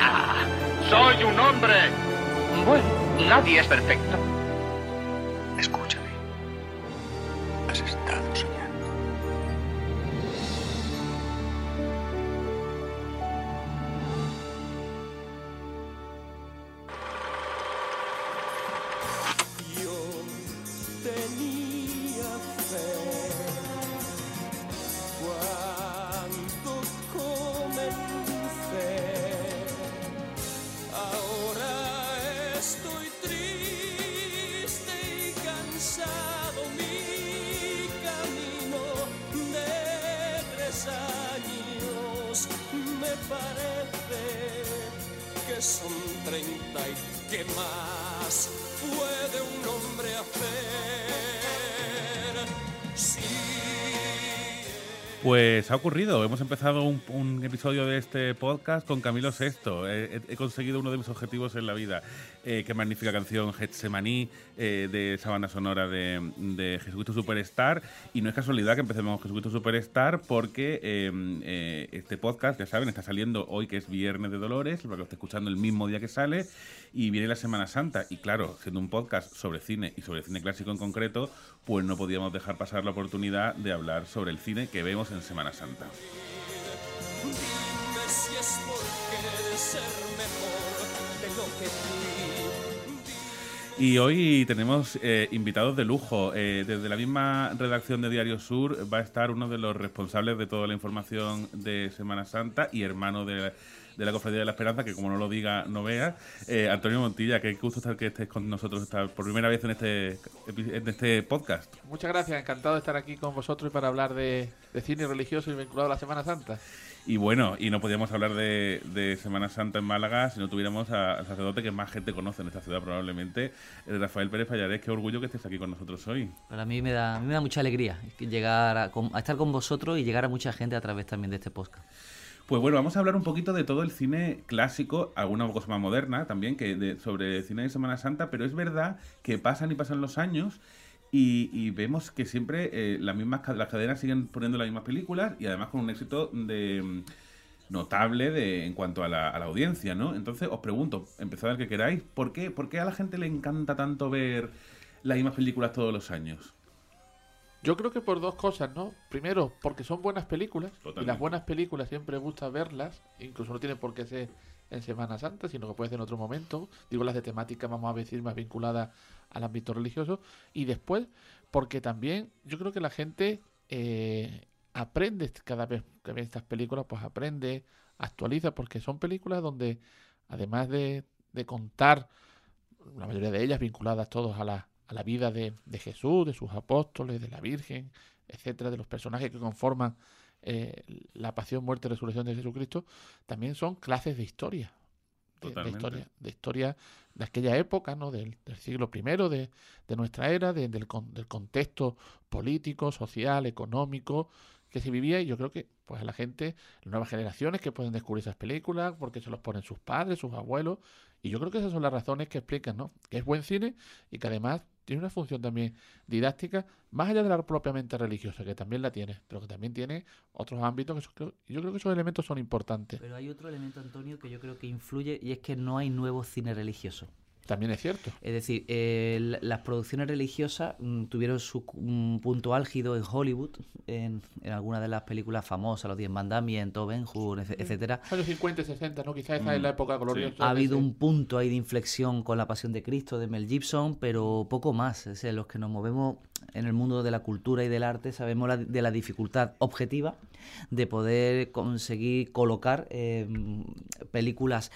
Ah, soy un hombre. Bueno, nadie es perfecto. Pues ha ocurrido, hemos empezado un, episodio de este podcast con Camilo Sexto. He, conseguido uno de mis objetivos en la vida. Eh, qué magnífica canción, Getsemaní, eh, de esa banda sonora de, de Jesucristo Superstar. Y no es casualidad que empecemos con Jesucristo Superstar porque eh, eh, este podcast, ya saben, está saliendo hoy que es Viernes de Dolores, para que lo esté escuchando el mismo día que sale, y viene la Semana Santa. Y claro, siendo un podcast sobre cine y sobre cine clásico en concreto, pues no podíamos dejar pasar la oportunidad de hablar sobre el cine que vemos en Semana Santa. Y hoy tenemos eh, invitados de lujo. Eh, desde la misma redacción de Diario Sur va a estar uno de los responsables de toda la información de Semana Santa y hermano de, de la Cofradía de la Esperanza, que como no lo diga, no vea. Eh, Antonio Montilla, qué gusto estar que estés con nosotros esta- por primera vez en este, en este podcast. Muchas gracias, encantado de estar aquí con vosotros y para hablar de, de cine religioso y vinculado a la Semana Santa. Y bueno, y no podíamos hablar de, de Semana Santa en Málaga si no tuviéramos a- al sacerdote que más gente conoce en esta ciudad probablemente, el Rafael Pérez Fallarés. Qué orgullo que estés aquí con nosotros hoy. Para mí me da, a mí me da mucha alegría llegar a, con- a estar con vosotros y llegar a mucha gente a través también de este podcast. Pues bueno, vamos a hablar un poquito de todo el cine clásico, alguna cosa más moderna también, que de- sobre cine de Semana Santa, pero es verdad que pasan y pasan los años y, vemos que siempre eh, las mismas las cadenas siguen poniendo las mismas películas y además con un éxito de mm, notable de, en cuanto a la, a la audiencia, ¿no? Entonces os pregunto, empezad el que queráis, ¿por qué, ¿por qué a la gente le encanta tanto ver las mismas películas todos los años? Yo creo que por dos cosas, ¿no? Primero, porque son buenas películas y las buenas películas siempre gusta verlas, incluso no tiene por qué ser en Semana Santa, sino que puede ser en otro momento. Digo las de temática, vamos a decir, más vinculadas al ámbito religioso. Y después, porque también yo creo que la gente eh, aprende cada vez que ve estas películas, pues aprende, actualiza, porque son películas donde, además de, de contar, la mayoría de ellas vinculadas todos a la, a la vida de, de Jesús, de sus apóstoles, de la Virgen, etcétera, de los personajes que conforman eh, la pasión, muerte y resurrección de Jesucristo, también son clases de historia. De, historia, de historia de aquella época, ¿no? Del, del siglo I, de, de nuestra era, de- del, con- del contexto político, social, económico que se vivía y yo creo que pues a la gente, las nuevas generaciones que pueden descubrir esas películas porque se los ponen sus padres, sus abuelos y yo creo que esas son las razones que explican, ¿no? Que es buen cine y que además tiene una función también didáctica, más allá de la propiamente religiosa, que también la tiene, pero que también tiene otros ámbitos que yo creo que esos elementos son importantes. Pero hay otro elemento, Antonio, que yo creo que influye y es que no hay nuevo cine religioso. También es cierto. Es decir, eh, las producciones religiosas mm, tuvieron su mm, punto álgido en Hollywood, en, en algunas de las películas famosas, Los Diez Mandamientos, Ben Hur, etc- etcétera. Años 50 y 60, ¿no? Quizás esa es la época gloriosa. Ha habido un punto ahí de inflexión con la Pasión de Cristo de Mel Gibson, pero poco más. Es decir, los que nos movemos en el mundo de la cultura y del arte sabemos la- de la dificultad objetiva de poder conseguir colocar eh, películas,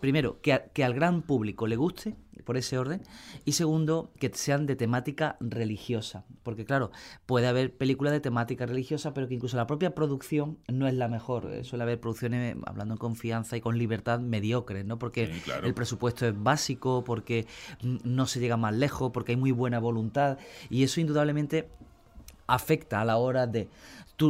primero, que, a- que al gran público le guste por ese orden. Y segundo, que sean de temática religiosa. Porque claro, puede haber películas de temática religiosa, pero que incluso la propia producción no es la mejor. Eh, Suele haber producciones, hablando en confianza y con libertad, mediocres, ¿no? Porque Sí, claro. el presupuesto es básico, porque no se llega más lejos, porque hay muy buena voluntad. Y eso indudablemente afecta a la hora de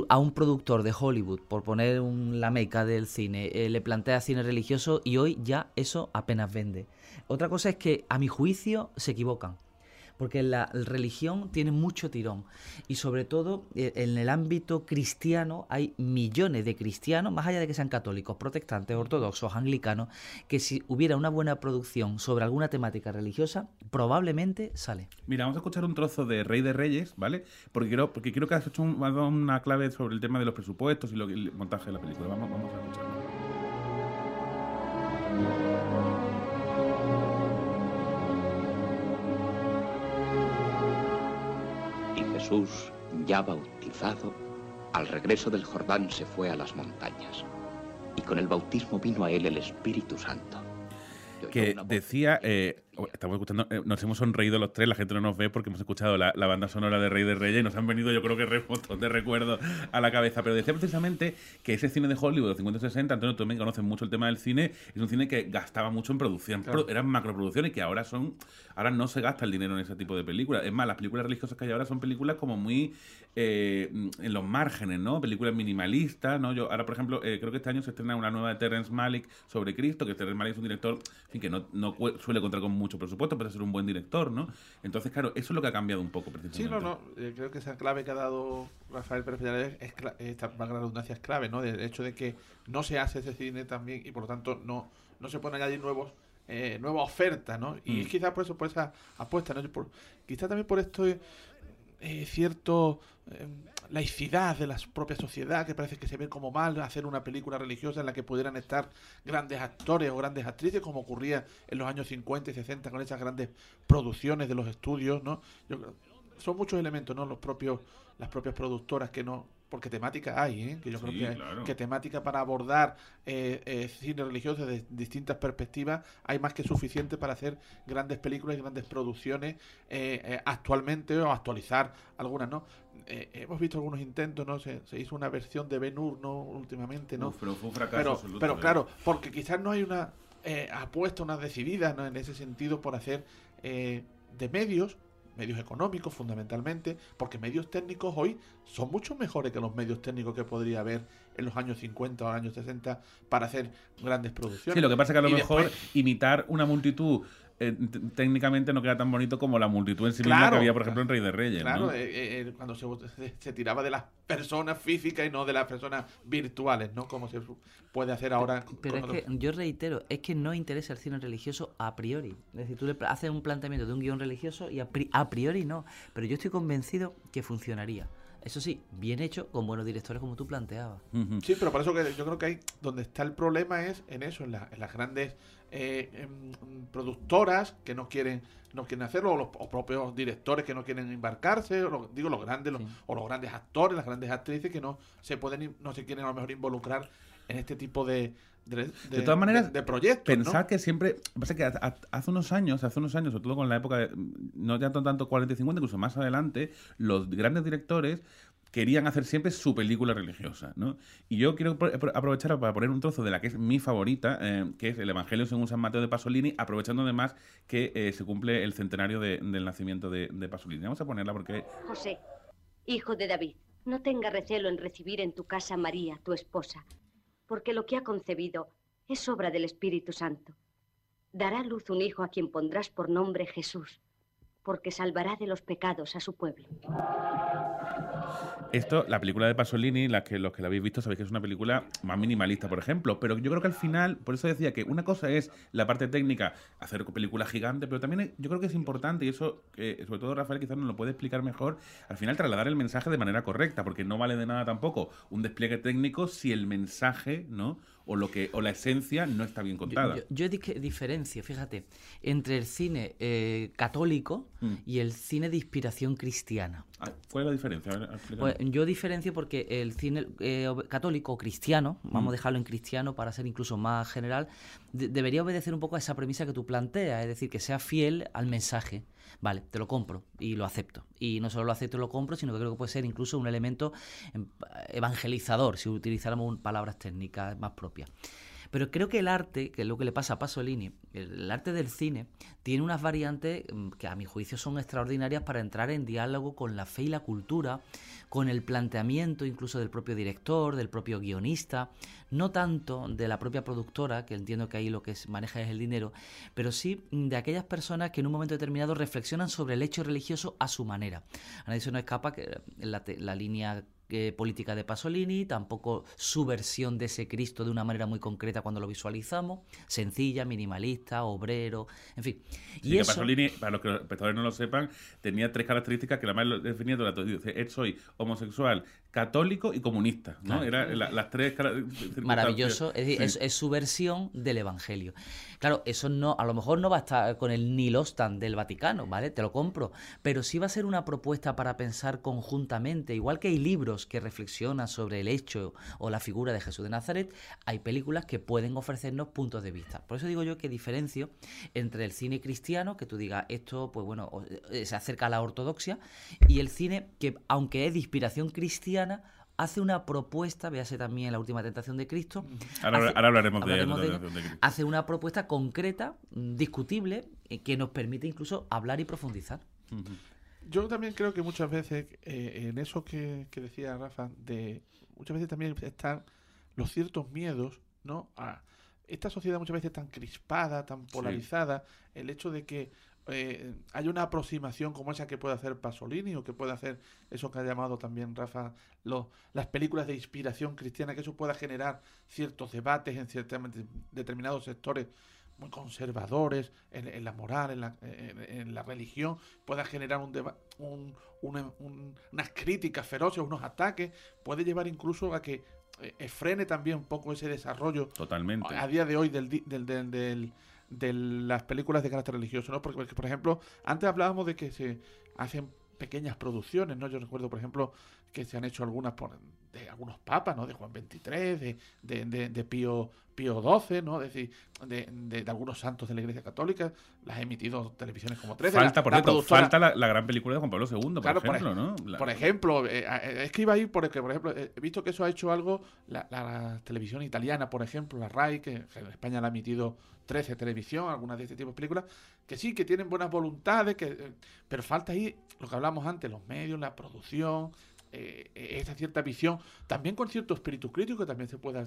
a un productor de Hollywood, por poner un- la meca del cine, eh, le plantea cine religioso y hoy ya eso apenas vende. Otra cosa es que, a mi juicio, se equivocan. Porque la religión tiene mucho tirón. Y sobre todo, eh, en el ámbito cristiano hay millones de cristianos, más allá de que sean católicos, protestantes, ortodoxos, anglicanos, que si hubiera una buena producción sobre alguna temática religiosa, probablemente sale. Mira, vamos a escuchar un trozo de Rey de Reyes, ¿vale? Porque quiero, porque quiero que has hecho una clave sobre el tema de los presupuestos y el montaje de la película. Vamos, vamos a escucharlo. Jesús, ya bautizado, al regreso del Jordán se fue a las montañas. Y con el bautismo vino a él el Espíritu Santo. Que decía, eh, estamos escuchando, eh, nos hemos sonreído los tres, la gente no nos ve porque hemos escuchado la, la banda sonora de Rey de Reyes y nos han venido yo creo que un montón de recuerdos a la cabeza, pero decía precisamente que ese cine de Hollywood de los 50 y 60, Antonio, tú también conoces mucho el tema del cine, es un cine que gastaba mucho en producción, Claro. Eran macroproducciones que ahora son, ahora no se gasta el dinero en ese tipo de películas, es más, las películas religiosas que hay ahora son películas como muy eh, en los márgenes, ¿no? Películas minimalistas, ¿no? Yo ahora, por ejemplo, eh, creo que este año se estrena una nueva de Terrence Malick sobre Cristo, que Terrence Malick es un director en fin, que no, no suele contar con mucho presupuesto, pero es un buen director, ¿no? Entonces, claro, eso es lo que ha cambiado un poco, precisamente. Sí, no, no. eh, creo que esa clave que ha dado Rafael Pérez Peñalver es esta la redundancia es clave, ¿no? Del hecho de que no se hace ese cine también y por lo tanto no, no se pueden añadir nuevos eh, nueva oferta, ¿no? Y Mm. quizás por eso, por esa apuesta, ¿no? Por, quizás también por esto eh, cierto eh, laicidad de la propia sociedad que parece que se ve como mal hacer una película religiosa en la que pudieran estar grandes actores o grandes actrices como ocurría en los años 50 y 60 con esas grandes producciones de los estudios, ¿no? Yo son muchos elementos, ¿no? Los propios, las propias productoras que no, porque temática hay, ¿eh? Que yo Sí, creo que, claro. que temática para abordar eh, eh, cine religioso desde distintas perspectivas hay más que suficiente para hacer grandes películas y grandes producciones eh, eh, actualmente o actualizar algunas, ¿no? Eh, hemos visto algunos intentos, ¿no? Se, se hizo una versión de Ben Hur, ¿no? Últimamente, ¿no? Uf, pero fue un fracaso pero, absoluto. pero claro, porque quizás no hay una eh, apuesta, una decidida ¿no? en ese sentido por hacer eh, de medios, medios económicos fundamentalmente, porque medios técnicos hoy son mucho mejores que los medios técnicos que podría haber en los años 50 o años 60 para hacer grandes producciones. Sí, lo que pasa es que a lo Y mejor después- imitar una multitud eh, técnicamente no queda tan bonito como la multitud en sí misma Claro, que había, por ejemplo, en Rey de Reyes. Claro, ¿no? eh, eh, cuando se, tiraba de las personas físicas y no de las personas virtuales, ¿no? Como se puede hacer ahora. con- Pero es que yo reitero, es que no interesa el cine religioso a priori. Es decir, tú le haces un planteamiento de un guion religioso y a, pri- a priori no. Pero yo estoy convencido que funcionaría. Eso sí, bien hecho, con buenos directores como tú planteabas. Sí, pero por eso que yo creo que hay donde está el problema es en eso, en, la- en las grandes eh, em, productoras que no quieren no quieren hacerlo o los o propios directores que no quieren embarcarse, o lo- digo los grandes los- Sí. o los grandes actores, las grandes actrices que no se pueden no se quieren a lo mejor involucrar en este tipo de de, De todas maneras, de, proyectos, ¿no? Pensar que siempre. Pasa que hace unos años, hace unos años, sobre todo con la época, de, no ya tanto 40 y 50, incluso más adelante, los grandes directores querían hacer siempre su película religiosa, ¿no? Y yo quiero pro- pro- aprovechar para poner un trozo de la que es mi favorita, eh, que es el Evangelio según San Mateo de Pasolini, aprovechando además que eh, se cumple el centenario de- del nacimiento de, de Pasolini. Vamos a ponerla porque José, hijo de David, no tenga recelo en recibir en tu casa a María, tu esposa, porque lo que ha concebido es obra del Espíritu Santo. Dará luz un hijo a quien pondrás por nombre Jesús, porque salvará de los pecados a su pueblo. Esto, la película de Pasolini, la que, los que la habéis visto sabéis que es una película más minimalista, por ejemplo, pero yo creo que al final, por eso decía que una cosa es la parte técnica, hacer película gigante, pero también yo creo que es importante, y eso, sobre todo Rafael quizás nos lo puede explicar mejor, al final trasladar el mensaje de manera correcta, porque no vale de nada tampoco un despliegue técnico si el mensaje, ¿no? O lo que o la esencia no está bien contada. Yo, yo, yo diferencio, fíjate, entre el cine eh, católico mm. y el cine de inspiración cristiana. Ah, ¿Cuál es la diferencia? pues, yo diferencio porque el cine eh, católico o cristiano, vamos a mm. dejarlo en cristiano para ser incluso más general, debería obedecer un poco a esa premisa que tú planteas, es decir, que sea fiel al mensaje. Vale, te lo compro y lo acepto. Y no solo lo acepto y lo compro, sino que creo que puede ser incluso un elemento em, evangelizador, si utilizáramos palabras técnicas más propias. Pero creo que el arte, que es lo que le pasa a Pasolini, el, arte del cine, tiene unas variantes mm, que a mi juicio son extraordinarias para entrar en diálogo con la fe y la cultura, con el planteamiento incluso del propio director, del propio guionista, no tanto de la propia productora, que entiendo que ahí lo que maneja es el dinero, pero sí de aquellas personas que en un momento determinado reflexionan sobre el hecho religioso a su manera. A nadie se nos escapa que la, la línea política de Pasolini, tampoco su versión de ese Cristo de una manera muy concreta cuando lo visualizamos, sencilla, minimalista, obrero, en fin. y Pasolini, para los que los espectadores no lo sepan, tenía tres características que la más lo definía durante Dice, soy homosexual, católico y comunista, ¿no? Eran las tres Maravilloso, es, es, su versión del Evangelio. Claro, eso no, a lo mejor no va a estar con el Nilostan del Vaticano, ¿vale? Te lo compro, pero sí va a ser una propuesta para pensar conjuntamente, igual que hay libros que reflexionan sobre el hecho o la figura de Jesús de Nazaret, hay películas que pueden ofrecernos puntos de vista. Por eso digo yo que diferencio entre el cine cristiano, que tú digas esto, pues bueno, eh, se acerca a la ortodoxia, y el cine que, aunque es de inspiración cristiana, hace una propuesta, véase también la última tentación de Cristo. Ahora, hablaremos, de, la de, Cristo. Hace una propuesta concreta, discutible, eh, que nos permite incluso hablar y profundizar. Yo también creo que muchas veces, eh, en eso que, decía Rafa, de muchas veces también están los ciertos miedos, ¿no? A esta sociedad muchas veces tan crispada, tan polarizada, el hecho de que eh, hay una aproximación como esa que puede hacer Pasolini o que puede hacer eso que ha llamado también Rafa, las películas de inspiración cristiana, que eso pueda generar ciertos debates en ciertamente determinados sectores muy conservadores en, la moral, en la, en, la, religión, pueda generar un, unas críticas feroces, unos ataques, puede llevar incluso a que eh, frene también un poco ese desarrollo Totalmente. a día de hoy del, del, del de las películas de carácter religioso, ¿no? Porque, por ejemplo, antes hablábamos de que se hacen pequeñas producciones, ¿no? Yo recuerdo, por ejemplo, que se han hecho algunas por, de algunos papas, ¿no? De Juan XXIII, de, de, de, Pío, Pío XII, ¿no? Es decir, de, de, algunos santos de la Iglesia Católica, las ha emitido televisiones como 13. Falta, por cierto, falta la, gran película de Juan Pablo II, por ejemplo, ¿no? Por ejemplo, eh, eh, es que iba ahí porque, por ejemplo, he visto que eso ha hecho algo la, televisión italiana, por ejemplo, la RAI, que en España la ha emitido 13 televisión, algunas de este tipo de películas, que sí, que tienen buenas voluntades, que, eh, pero falta ahí lo que hablamos antes, los medios, la producción, eh, esa cierta visión, también con cierto espíritu crítico también se puede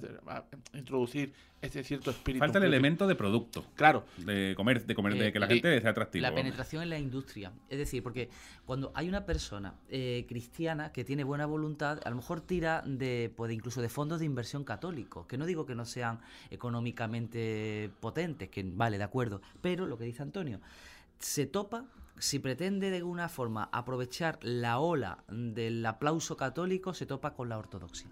introducir ese cierto espíritu. Falta el elemento de producto. Claro. De comer, de comer, de eh, que la gente sea atractiva. La penetración en la industria. Es decir, porque cuando hay una persona eh, cristiana que tiene buena voluntad, a lo mejor tira de, pues, incluso de fondos de inversión católicos, que no digo que no sean económicamente potentes, que vale, de acuerdo, pero lo que dice Antonio, se topa si pretende de alguna forma aprovechar la ola del aplauso católico, se topa con la ortodoxia.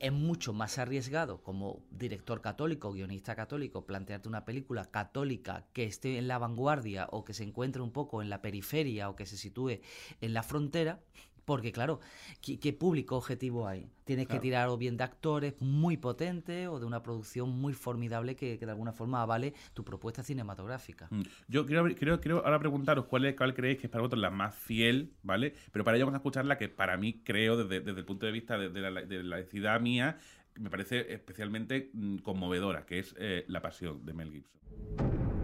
Es mucho más arriesgado como director católico, guionista católico, plantearte una película católica que esté en la vanguardia o que se encuentre un poco en la periferia o que se sitúe en la frontera, porque claro, ¿qué, público objetivo hay? Tienes que tirar o bien de actores muy potentes o de una producción muy formidable que, de alguna forma avale tu propuesta cinematográfica. Mm. Yo quiero, quiero, ahora preguntaros cuál, es, cuál creéis que es para vosotros la más fiel, ¿vale? Pero para ello vamos a escuchar la que para mí creo, desde, el punto de vista de, la, de la mía, me parece especialmente mm, conmovedora, que es eh, La Pasión de Mel Gibson.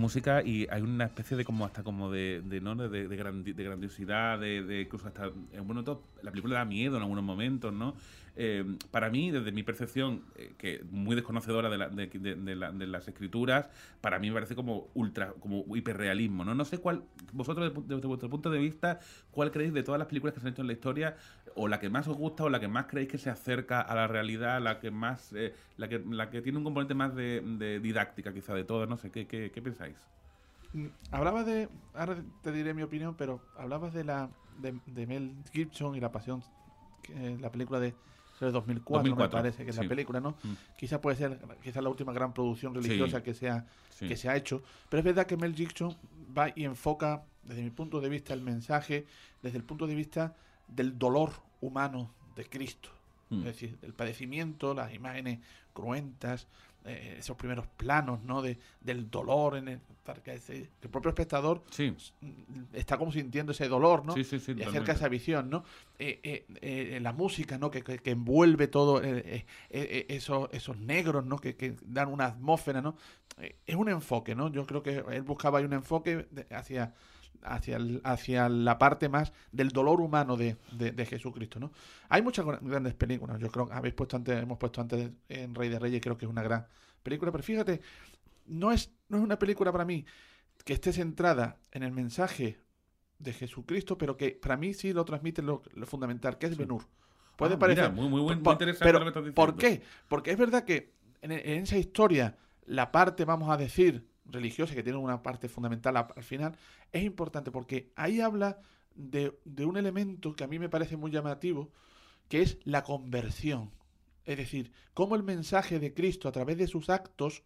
Música y hay una especie de como hasta como de, de ¿no? de, de, grandiosidad, de, incluso hasta bueno todo, la película da miedo en algunos momentos, ¿no? eh, para mí, desde mi percepción, eh, que muy desconocedora de, la- de- de- de la- de las escrituras, para mí me parece como ultra, como hiperrealismo, ¿no? No sé cuál, vosotros desde vuestro punto de vista, cuál creéis de todas las películas que se han hecho en la historia, o la que más os gusta, o la que más creéis que se acerca a la realidad, la que más, eh, la que, la que tiene un componente más de, de didáctica quizá de todas, no sé, ¿qué, qué, qué pensáis? Mm, Hablabas de, ahora te diré mi opinión, pero hablabas de la de, de Mel Gibson y la pasión, que, la película de, de 2004, 2004, me parece que es sí. la película, ¿no? Mm. Quizá puede ser quizá la última gran producción religiosa Sí. que se ha Sí. que se ha hecho, pero es verdad que Mel Gibson va y enfoca desde mi punto de vista el mensaje desde el punto de vista del dolor humano de Cristo, Mm. es decir, el padecimiento, las imágenes cruentas, eh, esos primeros planos, ¿no? De, del dolor en el, el propio espectador Sí. mm, está como sintiendo ese dolor, ¿no? Sí, sí, sí, y acerca esa visión, ¿no? Eh, eh, la música, ¿no? Que, que- que envuelve todo, esos, esos negros, ¿no? Que, que dan una atmósfera, ¿no? Es un enfoque, ¿no? Yo creo que él buscaba ahí un enfoque hacia, hacia, el- hacia la parte más del dolor humano de, de- de Jesucristo, ¿no? Hay muchas gra- grandes películas, yo creo que habéis puesto antes, hemos puesto antes en Rey de Reyes, creo que es una gran película, pero fíjate, no es, no es una película para mí que esté centrada en el mensaje de Jesucristo, pero que para mí sí lo transmite lo, lo fundamental, que es Benur. Puede Ah, parecer. mira, muy, muy, buen- muy interesante pero, lo que estás diciendo. ¿Por qué? Porque es verdad que en, en esa historia, la parte, vamos a decir, religiosa, que tiene una parte fundamental al final, es importante porque ahí habla de, de un elemento que a mí me parece muy llamativo, que es la conversión. Es decir, cómo el mensaje de Cristo a través de sus actos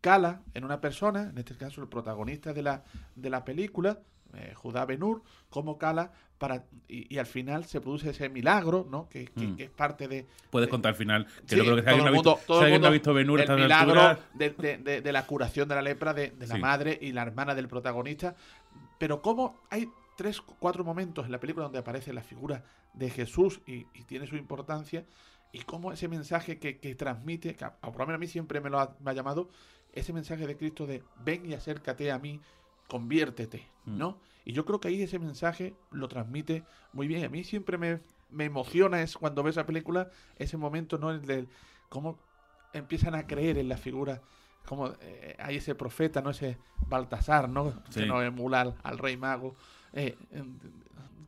cala en una persona, en este caso el protagonista de la, de la película, eh, Judá Benur, cómo cala para y, y al final se produce ese milagro, ¿no? Que, que- Mm. que es parte de, Puedes contar al final, que Sí, creo que si alguien, ha mundo- visto, si alguien ha visto Ben-Hur a el milagro de, de- de- la curación de la lepra de, la Sí. madre y la hermana del protagonista. Pero como hay tres, cuatro momentos en la película donde aparece la figura de Jesús y, y tiene su importancia, y cómo ese mensaje que, que transmite, que a, a- por lo menos a mí siempre me lo ha, me ha llamado, ese mensaje de Cristo de ven y acércate a mí, conviértete, Mm. ¿no? Y yo creo que ahí ese mensaje lo transmite muy bien. A mí siempre me, me emociona es cuando ves esa película, ese momento, ¿no? El de cómo empiezan a creer en la figura, como eh, hay ese profeta, ¿no? Ese Baltasar, ¿no? Sí. Que no emula al, al rey mago, eh,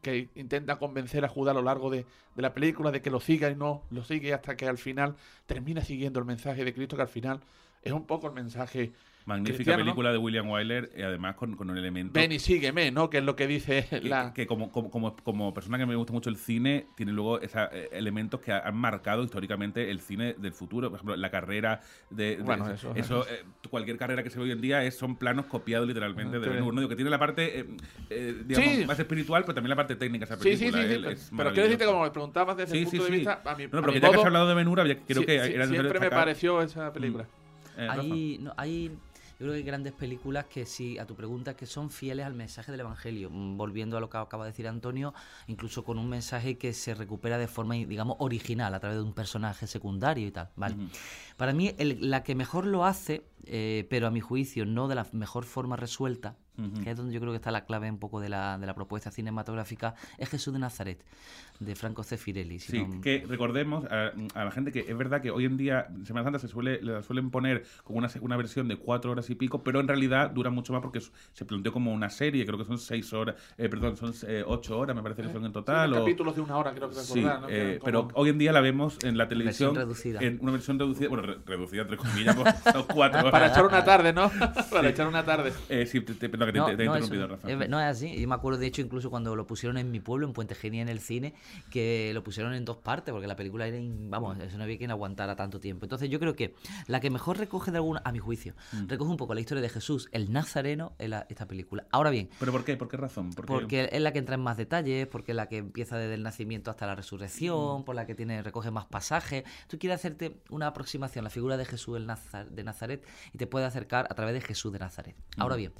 que intenta convencer a Judá a lo largo de, de la película de que lo siga y no lo sigue hasta que al final termina siguiendo el mensaje de Cristo, que al final es un poco el mensaje magnífica cristiano, ¿no? película de William Wyler, y además con, con un elemento ven y sígueme, ¿no? Que es lo que dice que, la... que como, como, como, como persona que me gusta mucho el cine, tiene luego esos elementos que han marcado históricamente el cine del futuro. Por ejemplo, la carrera de. de- Bueno, eso- eh, cualquier carrera que se ve hoy en día es, son planos copiados literalmente Ah, de Ben que tiene la parte, eh, eh, digamos, Sí. más espiritual, pero también la parte técnica esa Sí, sí, película. sí, sí, Él pero, es pero quiero decirte, como me preguntabas desde Sí, el sí, punto de sí. vista, a mi, No, a pero mi que ya que has hablado de Ben creo sí, que sí, era siempre me pareció esa película. Eh. Hay, no, hay, yo creo que hay grandes películas que sí, a tu pregunta, que son fieles al mensaje del Evangelio. Mm, Volviendo a lo que acaba de decir Antonio, incluso con un mensaje que se recupera de forma, digamos, original, a través de un personaje secundario y tal. ¿vale? Para mí, el- la que mejor lo hace, eh, pero a mi juicio no de la mejor forma resuelta, Ujú. que es donde yo creo que está la clave un poco de la, de la propuesta cinematográfica, es Jesús de Nazaret, de Franco Cefirelli. si Sí, no- que recordemos a, a la gente que es verdad que hoy en día Semana Santa se suele le suelen poner como una, una versión de cuatro horas y pico, pero en realidad dura mucho más porque se planteó como una serie, creo que son seis horas, eh, perdón, son eh, ocho horas me parece que son en total. Sí, o- capítulos de una hora, creo que Sí, recordar, ¿no? Eh, pero hoy en día la vemos en la televisión. reducida. En una versión reducida, bueno, re- reducida entre comillas, son cuatro horas. Para echar una tarde, ¿no? Para echar una tarde. Eh, sí, te, te- perdón, que te, No, te- he no, interrumpido, Rafa. es- no es así. Yo me acuerdo, de hecho, incluso cuando lo pusieron en mi pueblo, en Puente Genia, en el cine, que lo pusieron en dos partes, porque la película era, in- vamos, eso no había quien aguantara tanto tiempo. Entonces yo creo que la que mejor recoge de alguna, a mi juicio, Mm. recoge un poco la historia de Jesús, el Nazareno, en la- esta película. Ahora bien, ¿Pero por qué? ¿Por qué razón? Porque, porque es la que entra en más detalles, porque es la que empieza desde el nacimiento hasta la Mm. resurrección, por la que tiene recoge más pasajes. Tú quieres hacerte una aproximación a la figura de Jesús el Nazar- de Nazaret y te puede acercar a través de Jesús de Nazaret. Ahora Mm. bien,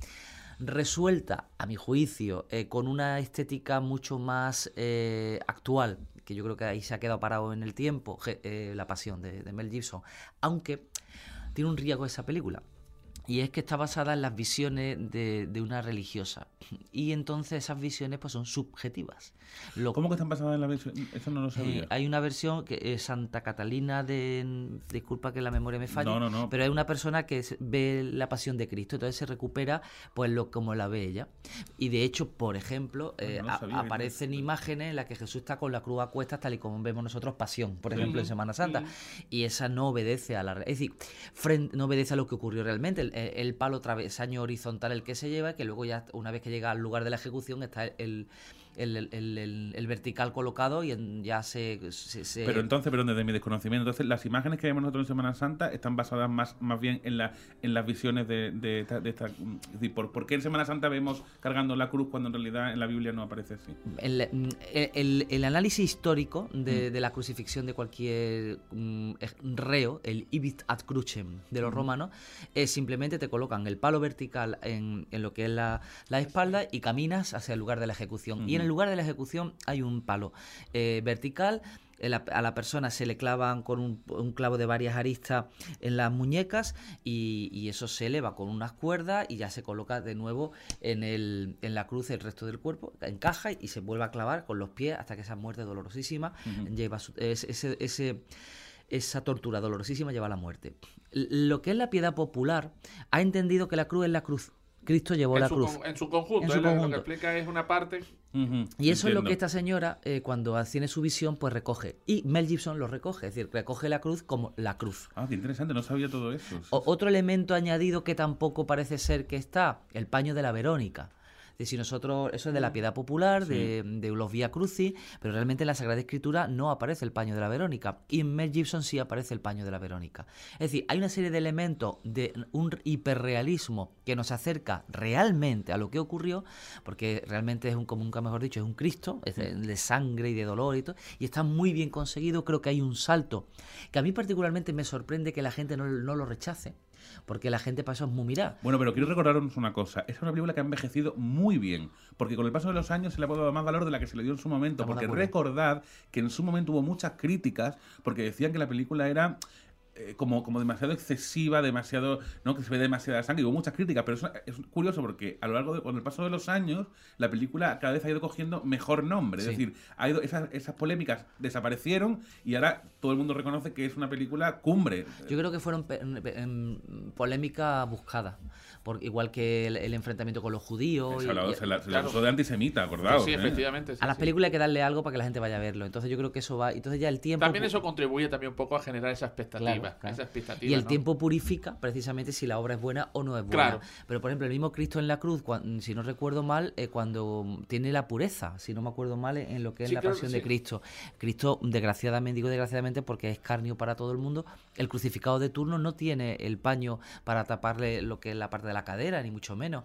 resuelta, a mi juicio, eh, con una estética mucho más eh, actual, que yo creo que ahí se ha quedado parado en el tiempo, eh, La Pasión de, de Mel Gibson, aunque tiene un riesgo esa película. Y es que está basada en las visiones de, de una religiosa. Y entonces esas visiones pues son subjetivas. Lo- ¿Cómo que están basadas en la versión? Eso no lo eh, sabía. hay una versión que es Santa Catalina de... Disculpa que la memoria me falle. No, no, no. Pero hay una persona que ve la pasión de Cristo, entonces se recupera pues lo como la ve ella. Y de hecho, por ejemplo, eh, lo a- sabía, aparecen imágenes en las que Jesús está con la cruz a cuestas, tal y como vemos nosotros pasión, por Sí. ejemplo, en Semana Santa. Y esa no obedece a la... Es decir, fren- no obedece a lo que ocurrió realmente. El, el- palo travesaño horizontal el que se lleva, que luego ya una vez que llega al lugar de la ejecución está el, el- el- el- el vertical colocado y en- ya se, se- se- Pero entonces, perdón, desde mi desconocimiento, entonces las imágenes que vemos nosotros en Semana Santa están basadas más, más bien en, la, en las visiones de, de esta... de esta- es decir, ¿por, por qué en Semana Santa vemos cargando la cruz cuando en realidad en la Biblia no aparece así? el, mm, el- el análisis histórico de, de la crucifixión de cualquier mm, ej- reo, el ibit ad crucem de los Ujú. romanos, es simplemente te colocan el palo vertical en, en lo que es la, la espalda y caminas hacia el lugar de la ejecución. Y en el lugar de la ejecución hay un palo eh, vertical. A la persona se le clavan con un, un clavo de varias aristas en las muñecas y, y eso se eleva con unas cuerdas y ya se coloca de nuevo en, el, en la cruz el resto del cuerpo, encaja y se vuelve a clavar con los pies hasta que esa muerte dolorosísima lleva su- es- ese, ese- esa tortura dolorosísima lleva a la muerte. Lo que es la piedad popular ha entendido que la cruz es la cruz. Cristo llevó en, la cruz. con- en su conjunto. En su él Lo que explica es una parte. Y eso es lo que esta señora, eh, cuando tiene su visión, pues recoge. Y Mel Gibson lo recoge, es decir, recoge la cruz como la cruz. Ah, qué interesante, no sabía todo eso. O- otro elemento añadido que tampoco parece ser que está, el paño de la Verónica. Es decir, nosotros, eso es de la piedad popular, de, de los Vía Crucis, pero realmente en la Sagrada Escritura no aparece el paño de la Verónica. Y en Mel Gibson sí aparece el paño de la Verónica. Es decir, hay una serie de elementos de un hiperrealismo que nos acerca realmente a lo que ocurrió, porque realmente es un, como nunca mejor dicho, es un Cristo, es de, de sangre y de dolor y todo, y está muy bien conseguido. Creo que hay un salto que a mí particularmente me sorprende que la gente no, no lo rechace. Porque la gente es muy mirada. Bueno, pero quiero recordaros una cosa. Es una película que ha envejecido muy bien. Porque con el paso de los años se le ha dado más valor de la que se le dio en su momento. Estamos porque recordad que en su momento hubo muchas críticas porque decían que la película era eh, como, como demasiado excesiva, demasiado. ¿no? que se ve demasiada sangre. Hubo muchas críticas, pero eso es curioso porque a lo largo de, con el paso de los años, la película cada vez ha ido cogiendo mejor nombre. Sí. Es decir, ha ido, esas, esas polémicas desaparecieron y ahora todo el mundo reconoce que es una película cumbre. Yo creo que fueron buscadas. Por, igual que el, el enfrentamiento con los judíos. Se, y- ha hablado- y- se la, se la claro. acusó de antisemita, acordaos. sí, ¿eh? efectivamente. sí, a las sí. películas hay que darle algo para que la gente vaya a verlo. Entonces yo creo que eso va. Entonces ya el tiempo. También eso contribuye también un poco a generar esa expectativa. Claro, claro. Esa expectativa Y el ¿no? tiempo purifica precisamente si la obra es buena o no es buena. Claro. Pero por ejemplo, el mismo Cristo en la cruz, si no recuerdo mal, eh, cuando tiene la pureza, si no me acuerdo mal, en lo que es Sí, la pasión de. Cristo. Cristo, desgraciadamente, digo desgraciadamente porque es carnio para todo el mundo, el crucificado de turno no tiene el paño para taparle lo que es la parte de la cadera, ni mucho menos.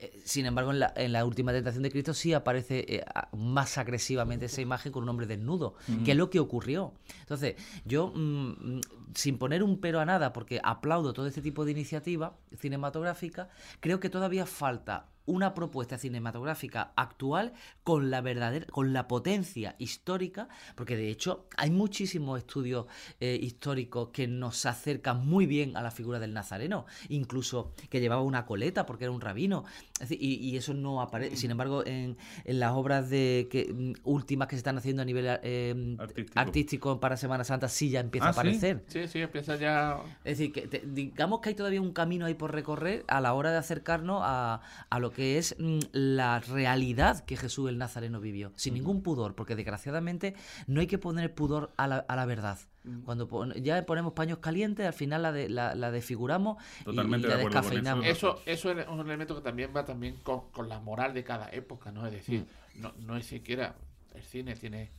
Eh, Sin embargo, en la, en la última tentación de Cristo sí aparece eh, más agresivamente esa imagen con un hombre desnudo, que es lo que ocurrió. Entonces, yo, mm, mm, sin poner un pero a nada, porque aplaudo todo este tipo de iniciativa cinematográfica, creo que todavía falta una propuesta cinematográfica actual con la verdadera, con la potencia histórica, porque de hecho hay muchísimos estudios eh, históricos que nos acercan muy bien a la figura del nazareno, incluso que llevaba una coleta porque era un rabino, Es decir, y, y eso no aparece. Sin embargo, en, en las obras de que mm, últimas que se están haciendo a nivel eh, Artístico. artístico. para Semana Santa sí ya empieza Ah, a ¿sí? aparecer. Sí, sí, empieza ya. Es decir, que te- digamos que hay todavía un camino ahí por recorrer a la hora de acercarnos a, a lo que es mm, la realidad que Jesús el Nazareno vivió, sin ningún pudor, porque desgraciadamente no hay que poner pudor a la, a la verdad. Cuando pon- ya ponemos paños calientes, al final la, de- la, la desfiguramos y- Totalmente y, de la descafeinamos. Eso, eso es un elemento que también va también con, con la moral de cada época, ¿no? Es decir, Mm. no, no es siquiera. El cine tiene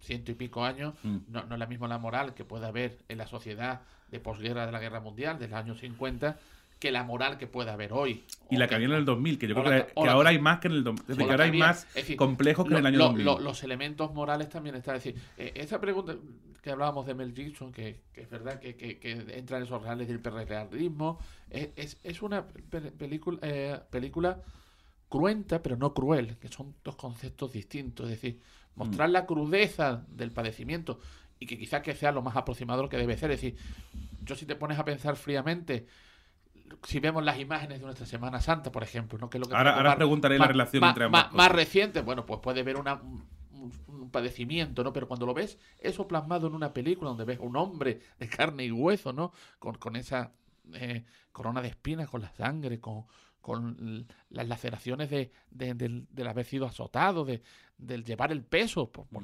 ciento y pico años, Mm. no, no es la misma la moral que puede haber en la sociedad de posguerra de la guerra mundial, de los años 50, que la moral que puede haber hoy. Y la que había en el 2000, que yo creo la que, ahora hay más que en el 2000. Es decir, o que ahora hay más decir, complejos que lo- en el año lo- 2000. lo- los elementos morales también están. Es decir, eh, esa pregunta que hablábamos de Mel Gibson, que, que es verdad que, que, que entra en esos reales del hiperrealismo, es, es, es una pe- película, eh, película cruenta, pero no cruel, que son dos conceptos distintos. Es decir, mostrar la crudeza del padecimiento y que quizás que sea lo más aproximado a lo que debe ser. Es decir, yo si te pones a pensar fríamente, si vemos las imágenes de nuestra Semana Santa, por ejemplo, ¿no? Que es lo que Ahora- ahora más- preguntaré la relación más- entre ambas más, reciente, bueno, pues puede ver una, un, un padecimiento, ¿no? Pero cuando lo ves, eso plasmado en una película donde ves un hombre de carne y hueso, ¿no? Con, con esa eh, corona de espinas, con la sangre, con, con las laceraciones de, de- del, del haber sido azotado, de, del llevar el peso, por- por-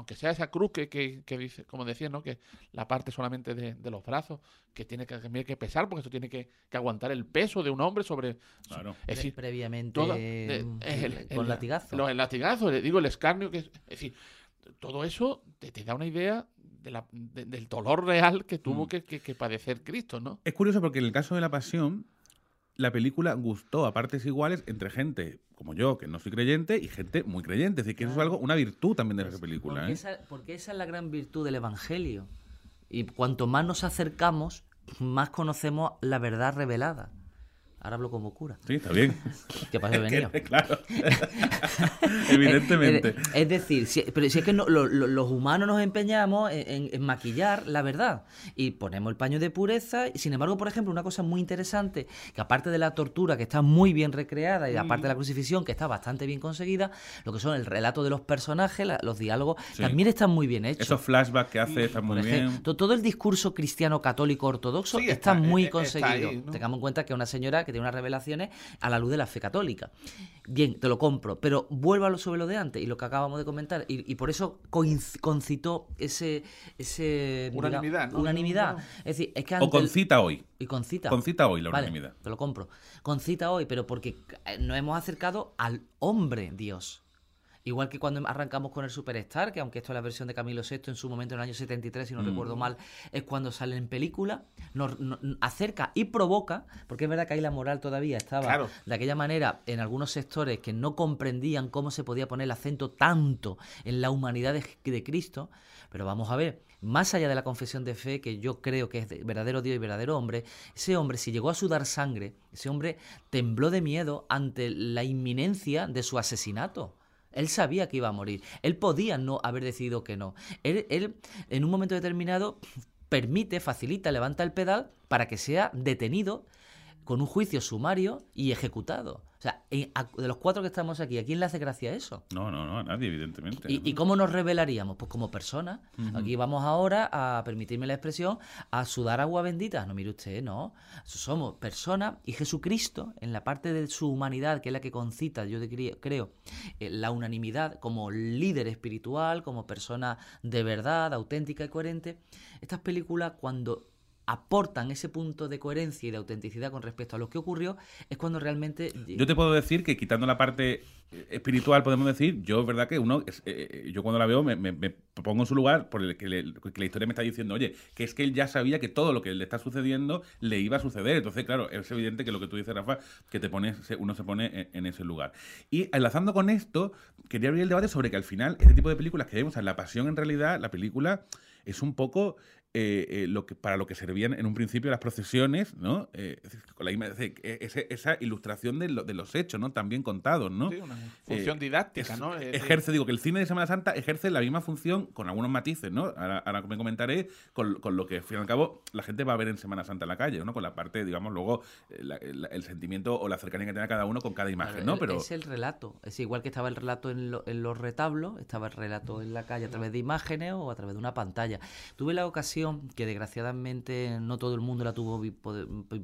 aunque sea esa cruz que, que, que dice, como decía, ¿no? Que la parte solamente de, de los brazos, que tiene que, que pesar, porque eso tiene que, que aguantar el peso de un hombre sobre... Claro. Es decir, previamente toda- de- el- con el- latigazo. Los latigazos, le digo, el escarnio, que es, es decir, todo eso te, te da una idea de la- de- del dolor real que tuvo Mm. que, que- que padecer Cristo, ¿no? Es curioso porque en el caso de la pasión, la película gustó a partes iguales entre gente como yo, que no soy creyente, y gente muy creyente. Es decir, que eso es algo, una virtud también de esa película. Porque ¿eh? esa, porque esa es la gran virtud del Evangelio. Y cuanto más nos acercamos, más conocemos la verdad revelada. Ahora hablo como cura. Sí, está bien. ¿Qué pasa? Venido. claro. Evidentemente. Es, es decir, si, pero si es que no- lo- lo- los humanos nos empeñamos en, en- en maquillar la verdad y ponemos el paño de pureza. Sin embargo, por ejemplo, una cosa muy interesante, que aparte de la tortura, que está muy bien recreada, y aparte de la crucifixión, que está bastante bien conseguida, lo que son el relato de los personajes, la- los diálogos, Sí. también están muy bien hechos. Esos flashbacks que hace están muy ejemplo, bien. to- todo el discurso cristiano católico ortodoxo Sí, está, está- muy eh, eh, está conseguido. ahí, ¿no? Tengamos en cuenta que una señora que tiene unas revelaciones a la luz de la fe católica. Bien, te lo compro, pero vuelvo a lo sobre lo de antes y lo que acabamos de comentar, y, y por eso concitó ese, ese Unanimidad, digamos, ¿no? unanimidad. No. Es decir, es que O ante con el- cita hoy. y con cita. Con cita hoy la Vale, unanimidad. te lo compro. Con cita hoy, pero porque eh, nos hemos acercado al hombre Dios. Igual que cuando arrancamos con el Superstar, que aunque esto es la versión de Camilo VI en su momento en el año 73, si no Mm. recuerdo mal, es cuando sale en película, nos, nos acerca y provoca, porque es verdad que ahí la moral todavía estaba Claro. de aquella manera en algunos sectores que no comprendían cómo se podía poner el acento tanto en la humanidad de, de Cristo, pero vamos a ver, más allá de la confesión de fe, que yo creo que es de verdadero Dios y verdadero hombre, ese hombre, si llegó a sudar sangre, ese hombre tembló de miedo ante la inminencia de su asesinato. Él sabía que iba a morir. Él podía no haber decidido que no. Él, él, en un momento determinado, permite, facilita, levanta el pedal para que sea detenido con un juicio sumario y ejecutado. O sea, de los cuatro que estamos aquí, ¿a quién le hace gracia eso? No, no, no, a nadie, evidentemente. ¿Y, y cómo nos revelaríamos? Pues como personas. Aquí vamos ahora a, permitirme la expresión, a sudar agua bendita. No, mire usted, no. Somos personas y Jesucristo, en la parte de su humanidad, que es la que concita, yo creo, eh, la unanimidad como líder espiritual, como persona de verdad, auténtica y coherente. Estas películas, cuando aportan ese punto de coherencia y de autenticidad con respecto a lo que ocurrió, es cuando realmente... Yo te puedo decir que quitando la parte eh, espiritual, podemos decir, yo es verdad que uno, eh, eh, yo cuando la veo me, pongo en su lugar por el que, la historia me está diciendo, oye, que es que él ya sabía que todo lo que le está sucediendo le iba a suceder. Entonces, claro, es evidente que lo que tú dices, Rafa, que te pones, uno se pone en, ese lugar. Y enlazando con esto, quería abrir el debate sobre que al final, este tipo de películas que vemos, o la pasión en realidad, la película es un poco eh, eh, lo que, para lo que servían en un principio las procesiones, ¿no? Eh, con la ima- es decir, eh, ese- esa ilustración de, lo- de los hechos, ¿no? También contados, ¿no? Sí, una función Eh, didáctica, es- ¿no? Ejerce, digo, que el cine de Semana Santa ejerce la misma función con algunos matices, ¿no? Ahora, ahora me comentaré con, con lo que, al fin y al cabo, la gente va a ver en Semana Santa en la calle, ¿no? Con la parte, digamos, luego, eh, la- el, sentimiento o la cercanía que tenga cada uno con cada imagen, ¿no? Pero Es el relato. Es igual que estaba el relato en, lo- en los retablos, estaba el relato en la calle a través de imágenes o a través de una pantalla. Tuve la ocasión, que desgraciadamente no todo el mundo la tuvo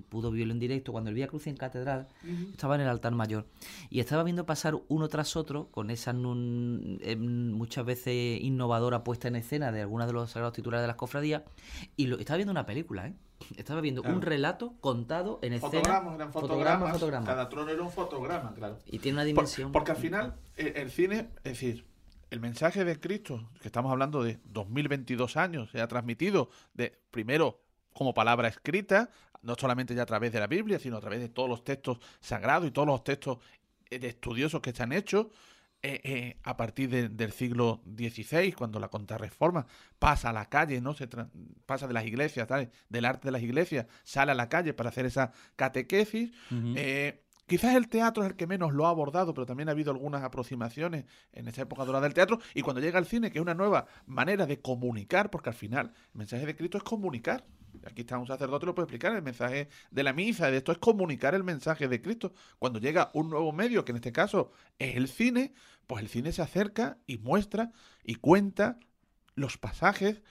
pudo vivirlo en directo, cuando el Vía Cruz en Catedral, estaba en el altar mayor y estaba viendo pasar uno tras otro con esa em, muchas veces innovadora puesta en escena de algunas de los sagrados titulares de las cofradías y lo, estaba viendo una película, ¿eh? Estaba viendo Claro. un relato contado en escena. fotogramas, eran fotograma, fotogramas, fotograma. Cada trono era un fotograma, claro. Y tiene una Por- dimensión. porque al final, el, el cine, es decir, el mensaje de Cristo, que estamos hablando de 2022 años, se ha transmitido de primero como palabra escrita, no solamente ya a través de la Biblia, sino a través de todos los textos sagrados y todos los textos eh, de estudiosos que se han hecho. eh, eh, a partir de- del siglo XVI, cuando la contrarreforma pasa a la calle, ¿no? Se pasa de las iglesias, del arte de las iglesias, sale a la calle para hacer esa catequesis. Eh, quizás el teatro es el que menos lo ha abordado, pero también ha habido algunas aproximaciones en esa época dorada del teatro. Y cuando llega al cine, que es una nueva manera de comunicar, porque al final el mensaje de Cristo es comunicar. Aquí está un sacerdote, lo puede explicar, el mensaje de la misa, de esto es comunicar el mensaje de Cristo. Cuando llega un nuevo medio, que en este caso es el cine, pues el cine se acerca y muestra y cuenta los pasajes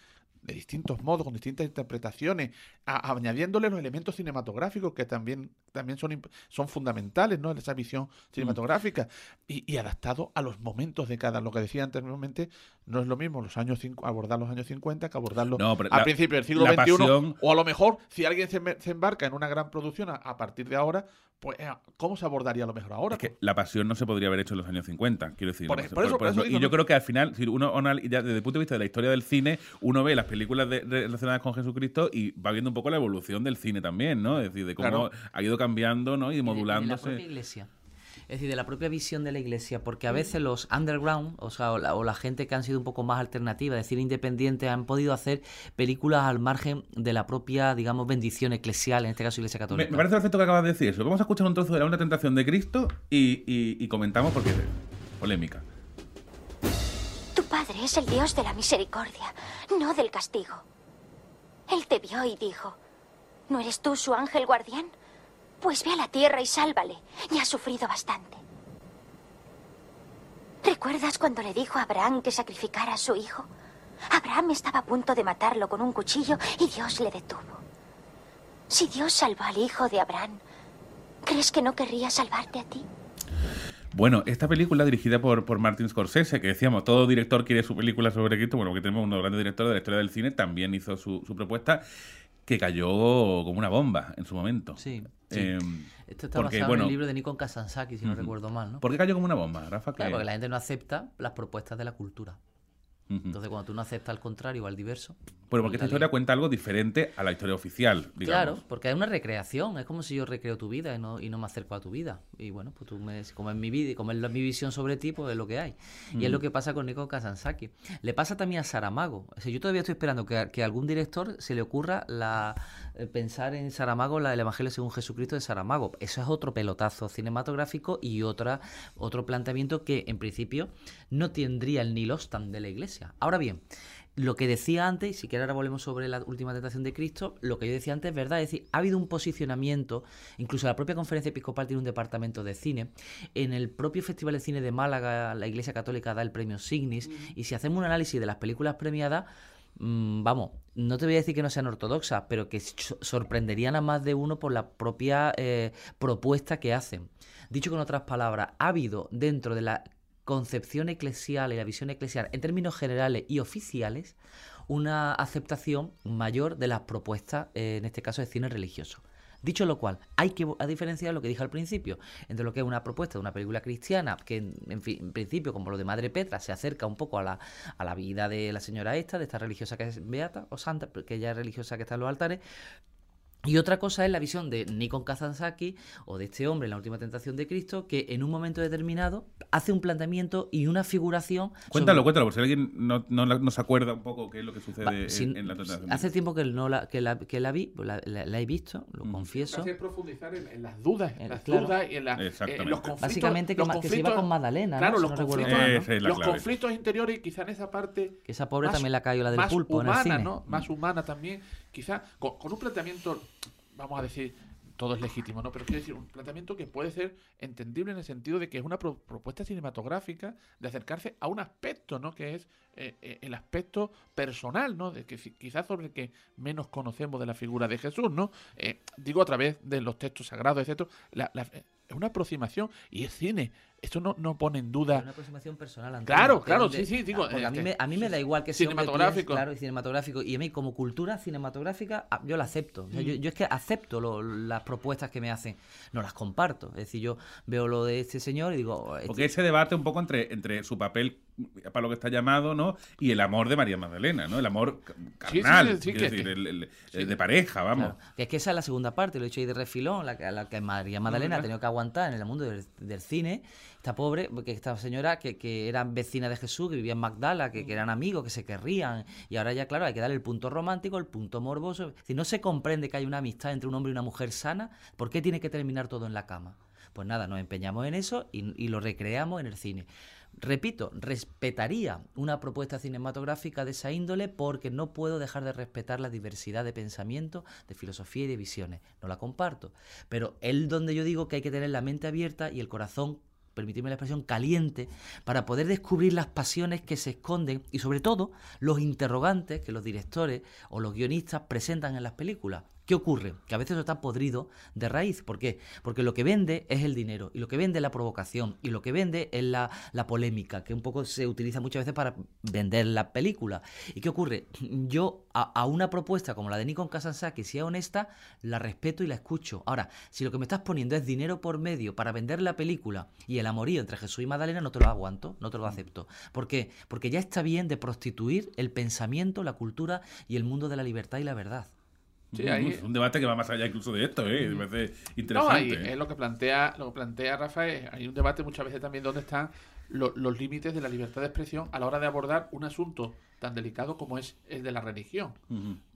de distintos modos, con distintas interpretaciones, a- añadiéndole los elementos cinematográficos que también, también son, son fundamentales ¿no? en esa visión cinematográfica y, y adaptado a los momentos de cada. Lo que decía anteriormente, no es lo mismo los años abordar los años 50 que abordarlo No, a principios del siglo XXI. pasión- O a lo mejor, si alguien se, embarca en una gran producción a, a partir de ahora, pues eh, ¿cómo se abordaría a lo mejor ahora? Es que la pasión no se podría haber hecho en los años 50, quiero decir. Por la pasión- por eso- por eso ejemplo, digo, y yo creo que al final, si uno desde el punto de vista de la historia del cine, uno ve las películas de- relacionadas con Jesucristo y va viendo un poco la evolución del cine también, ¿no? Es decir, de cómo Claro. ha ido cambiando, ¿no? Y de- de la modulándose. propia iglesia. Es decir, de la propia visión de la iglesia, porque a veces los underground, o sea, o la, o la gente que han sido un poco más alternativa, es decir, independientes, han podido hacer películas al margen de la propia, digamos, bendición eclesial, en este caso Iglesia Me, Católica. me parece perfecto que acabas de decir eso. Vamos a escuchar un trozo de la Una Tentación de Cristo y, y- y comentamos porque polémica. Tu padre es el Dios de la misericordia, no del castigo. Él te vio y dijo, ¿no eres tú su ángel guardián? Pues ve a la tierra y sálvale. Ya ha sufrido bastante. ¿Recuerdas cuando le dijo a Abraham que sacrificara a su hijo? Abraham estaba a punto de matarlo con un cuchillo y Dios le detuvo. Si Dios salvó al hijo de Abraham, ¿crees que no querría salvarte a ti? Bueno, esta película dirigida por, por Martin Scorsese, que decíamos, todo director quiere su película sobre Cristo, bueno, porque tenemos uno de los grandes directores de la historia del cine, también hizo su, su propuesta, que cayó como una bomba en su momento. Sí, Eh, Esto está porque, basado bueno, en el libro de Nikon Kazansaki, si no recuerdo mal, ¿no? ¿Por qué cayó como una bomba, Rafa? Claro, Que- porque la gente no acepta las propuestas de la cultura. Entonces, cuando tú no aceptas al contrario o al diverso. Bueno, porque esta historia cuenta algo diferente a la historia oficial, digamos. Claro, porque es una recreación. Es como si yo recreo tu vida y no, y no me acerco a tu vida. Y bueno, pues tú me, como es mi vida y como es la- mi visión sobre ti, pues es lo que hay. Y es lo que pasa con Nico Kazansaki. Le pasa también a Saramago. O sea, yo todavía estoy esperando que, a- que a algún director se le ocurra la, pensar en Saramago, la del Evangelio según Jesucristo de Saramago. Eso es otro pelotazo cinematográfico y otra, otro planteamiento que en principio no tendría el Neil Ostam de la iglesia. Ahora bien, lo que decía antes, y si quieres ahora volvemos sobre la última tentación de Cristo, lo que yo decía antes es verdad, es decir, ha habido un posicionamiento, incluso la propia conferencia episcopal tiene un departamento de cine, en el propio Festival de Cine de Málaga, la Iglesia Católica da el premio Signis, y si hacemos un análisis de las películas premiadas, mm, vamos, no te voy a decir que no sean ortodoxas, pero que so- sorprenderían a más de uno por la propia eh, propuesta que hacen. Dicho con otras palabras, ha habido dentro de la concepción eclesial y la visión eclesial en términos generales y oficiales una aceptación mayor de las propuestas, eh, en este caso de cine religioso. Dicho lo cual, hay que diferenciar lo que dije al principio, entre lo que es una propuesta de una película cristiana, que en principio, como lo de Madre Petra, se acerca un poco a la, a la vida de la señora esta, de esta religiosa que es beata o santa, que ella es religiosa que está en los altares, y otra cosa es la visión de Nikon Kazansaki o de este hombre en la última tentación de Cristo que en un momento determinado hace un planteamiento y una figuración. Cuéntalo, sobre- cuéntalo, por si alguien no, no, la- no se acuerda un poco qué es lo que sucede Va, en, si- en la tentación. Hace tiempo que, no la, que, la, que la vi, pues la, la- la he visto, lo Mm. confieso. Hace profundizar en, en las dudas, en Eh, las claro. dudas y en, la- en los conflictos. Básicamente que los que se iba con Magdalena, ¿no? Claro, los no recuerdo conflictos, los conflictos interiores y quizá en esa parte Que esa pobre más- también la cayó la del más pulpo humana, en el cine. ¿no? Más humana también, quizá con, un planteamiento, vamos a decir, todo es legítimo, ¿no? Pero quiero decir, un planteamiento que puede ser entendible en el sentido de que es una pro- propuesta cinematográfica de acercarse a un aspecto, ¿no? Que es eh, eh, el aspecto personal, ¿no? De que quizás sobre el que menos conocemos de la figura de Jesús, ¿no? Eh, digo a través de los textos sagrados. La- la- es una aproximación y es cine. Esto no, no pone en duda Una aproximación personal. Antonio, Claro, claro, sí, sí, digo, porque a mí, me, a mí me da igual que sea cinematográfico. claro, y cinematográfico. Y a mí, como cultura cinematográfica, yo la acepto. O sea, Mm. yo, yo es que acepto lo- las propuestas que me hacen. No las comparto. Es decir, yo veo lo de este señor y digo. este- Porque ese debate un poco entre, entre su papel para lo que está llamado, ¿no? Y el amor de María Magdalena, ¿no? El amor ca- Sí, sí, carnal, sí, decir, que- el- de pareja, vamos. Claro. Que es que esa es la segunda parte, lo he hecho ahí de refilón, la que, la que María Magdalena ha ¿verdad? tenido que aguantar en el mundo del, del cine. Esta pobre, porque esta señora que, que era vecina de Jesús, que vivía en Magdala, que, que eran amigos, que se querrían. Y ahora ya, claro, hay que darle el punto romántico, el punto morboso. Si no se comprende que hay una amistad entre un hombre y una mujer sana, ¿por qué tiene que terminar todo en la cama? Pues nada, nos empeñamos en eso y, y lo recreamos en el cine. Repito, respetaría una propuesta cinematográfica de esa índole porque no puedo dejar de respetar la diversidad de pensamiento, de filosofía y de visiones. No la comparto. Pero es donde yo digo que hay que tener la mente abierta y el corazón permitirme la expresión, caliente, para poder descubrir las pasiones que se esconden y sobre todo los interrogantes que los directores o los guionistas presentan en las películas. ¿Qué ocurre? Que a veces está podrido de raíz. ¿Por qué? Porque lo que vende es el dinero, y lo que vende es la provocación, y lo que vende es la, polémica, que un poco se utiliza muchas veces para vender la película. ¿Y qué ocurre? Yo a, una propuesta como la de Nikon Kazansaki, si es honesta, la respeto y la escucho. Ahora, si lo que me estás poniendo es dinero por medio para vender la película y el amorío entre Jesús y Magdalena, no te lo aguanto, no te lo acepto. ¿Por qué? Porque ya está bien de prostituir el pensamiento, la cultura y el mundo de la libertad y la verdad. Sí, ahí- Es un debate que va más allá incluso de esto, ¿eh? Me parece No, interesante. ahí ¿eh? es lo que plantea, lo que plantea Rafael. Hay un debate muchas veces también donde están lo- los límites de la libertad de expresión a la hora de abordar un asunto tan delicado como es el de la religión.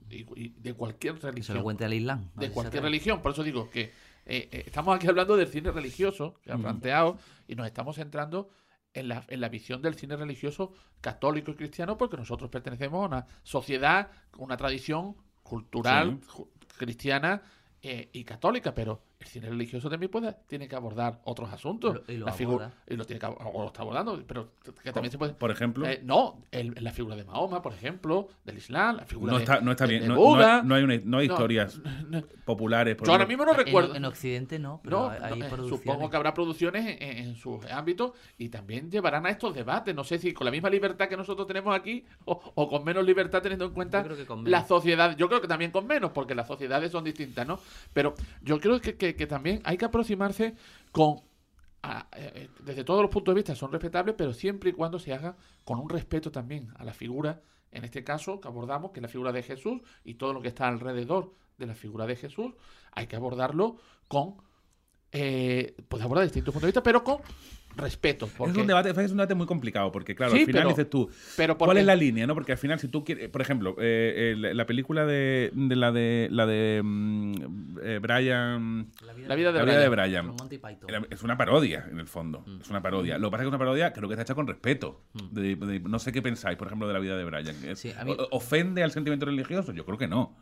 Y, y de cualquier Que se religión. lo cuente al Islam. de cualquier religión. Por eso digo que eh, eh, estamos aquí hablando del cine religioso que ha planteado y nos estamos centrando en la, en la visión del cine religioso católico y cristiano porque nosotros pertenecemos a una sociedad, una tradición cultural Sí. cristiana eh, y católica, pero el cine religioso también puede, tiene que abordar otros asuntos. Y lo- y lo La y lo tiene que o lo está abordando, pero que también se puede... Por ejemplo, Eh, no, el- la figura de Mahoma, por ejemplo, del Islam, la figura no de, está, no está de- bien. de Buda. no, no hay, una- no hay No, historias no, populares. por yo ahora mismo no recuerdo. En, Occidente no, pero No, hay, no, hay eh, producciones. supongo que habrá producciones en, en- sus ámbitos y también llevarán a estos debates. No sé si con la misma libertad que nosotros tenemos aquí o, o con menos libertad teniendo en cuenta la sociedad. Yo creo que también con menos, porque las sociedades son distintas, ¿no? Pero yo creo que, que- que también hay que aproximarse con... a- eh, desde todos los puntos de vista son respetables, pero siempre y cuando se haga con un respeto también a la figura, en este caso que abordamos, que es la figura de Jesús y todo lo que está alrededor de la figura de Jesús, hay que abordarlo con eh, pues abordar distintos puntos de vista, pero con respeto. Porque, Es un, debate, es un debate muy complicado, porque claro, Sí, al final pero- dices tú, pero ¿cuál es la línea? no Porque al final, si tú quieres, por ejemplo, eh, eh, la película de, de la de la de mm, eh, Brian, La vida, La vida de la vida de Brian. Brian, Con Monty Python. era- es una parodia en el fondo, Mm. es una parodia. Lo que pasa es que es una parodia, creo que está hecha con respeto. De- de- no sé qué pensáis, por ejemplo, de la vida de Brian. ¿Es- Sí, a mí- o- ¿Ofende al sentimiento religioso? Yo creo que no.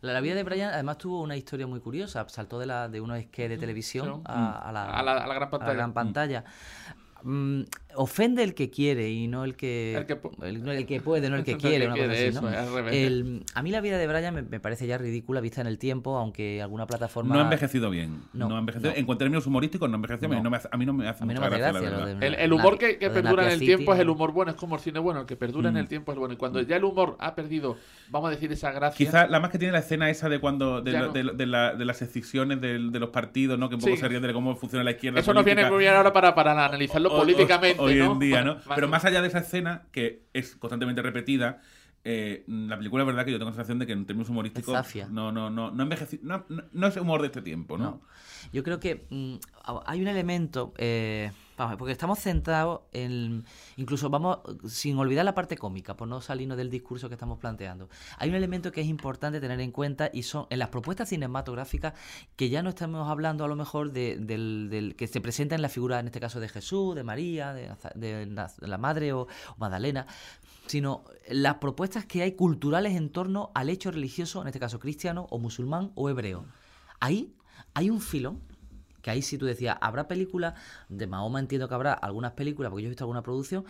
La, la vida de Brian además tuvo una historia muy curiosa. Saltó de, la, de unos sketches de televisión a, a la, A la- a la gran pantalla. gran pantalla. Mm, ofende el que quiere y no el que, El que pu- el, no el que puede, no el que el quiere. que una cosa quiere, así, ¿no? eso, es al revés. El- a mí la vida de Brian me, me parece ya ridícula vista en el tiempo, aunque alguna plataforma... No ha envejecido bien. No, No, ha envejecido. no. En cuanto a términos humorísticos, no ha envejecido bien. No. No me hace- a mí no me hace A mí no mucha me hace gracia, la gracia de- El, el humor que, perdura en el tiempo es el humor bueno, es como el cine bueno, el que perdura en Mm. el tiempo es bueno. Y cuando ya el humor ha perdido, vamos a decir, esa gracia. Quizá la más que tiene la escena esa de cuando de, Ya lo- no. de, de la- de las excisiones de, los partidos, ¿no? Que un poco se ríen de cómo funciona la izquierda. Eso nos viene muy bien ahora para, para analizarlo políticamente. Hoy ¿no? en día, ¿no? Más- Pero más allá de esa escena, que es constantemente repetida, eh, la película es verdad que yo tengo la sensación de que en términos humorísticos no, no, no, no, envejeci- no, no, no es humor de este tiempo, ¿no? No. Yo creo que mm, hay un elemento, eh, vamos, porque estamos centrados en, incluso vamos, sin olvidar la parte cómica, por no salirnos del discurso que estamos planteando. Hay un elemento que es importante tener en cuenta y son en las propuestas cinematográficas que ya no estamos hablando a lo mejor de- del, que se presenta en la figura, en este caso de Jesús, de María, de, de Naz- la Madre o, o Magdalena, sino las propuestas que hay culturales en torno al hecho religioso, en este caso cristiano o musulmán o hebreo. Ahí hay un filón que ahí si tú decías, habrá películas, de Mahoma entiendo que habrá algunas películas, porque yo he visto alguna producción,